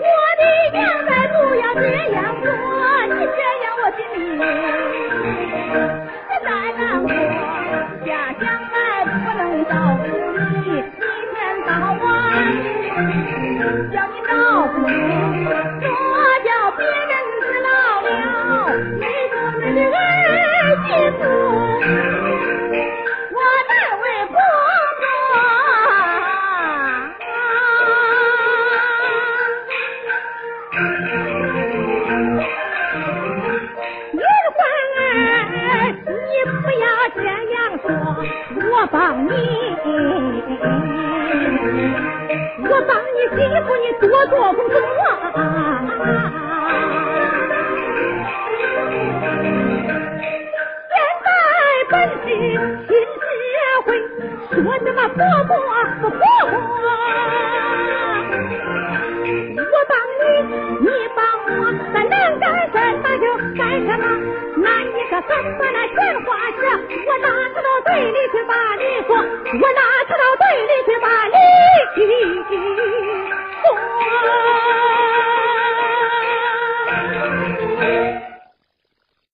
我的娘在不要这样做你这样我心里再难过家乡来不能照顾你一天到晚叫你照顾多叫别人知老了你不能这样说，我帮你，我帮你媳妇，你多做工作。现在本是新社会，说什么婆婆不婆婆，我帮你，你帮我，咱能干什么就干什么，哪一个怎么了？队里去把你说，我哪知道队里去把你说。